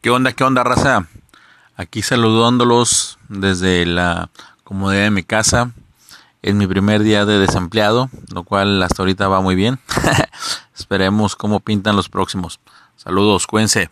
¿Qué onda, qué onda, raza? Aquí saludándolos desde la comodidad de mi casa. Es mi primer día de desempleado, lo cual hasta ahorita va muy bien. Esperemos cómo pintan los próximos. Saludos, cuídense.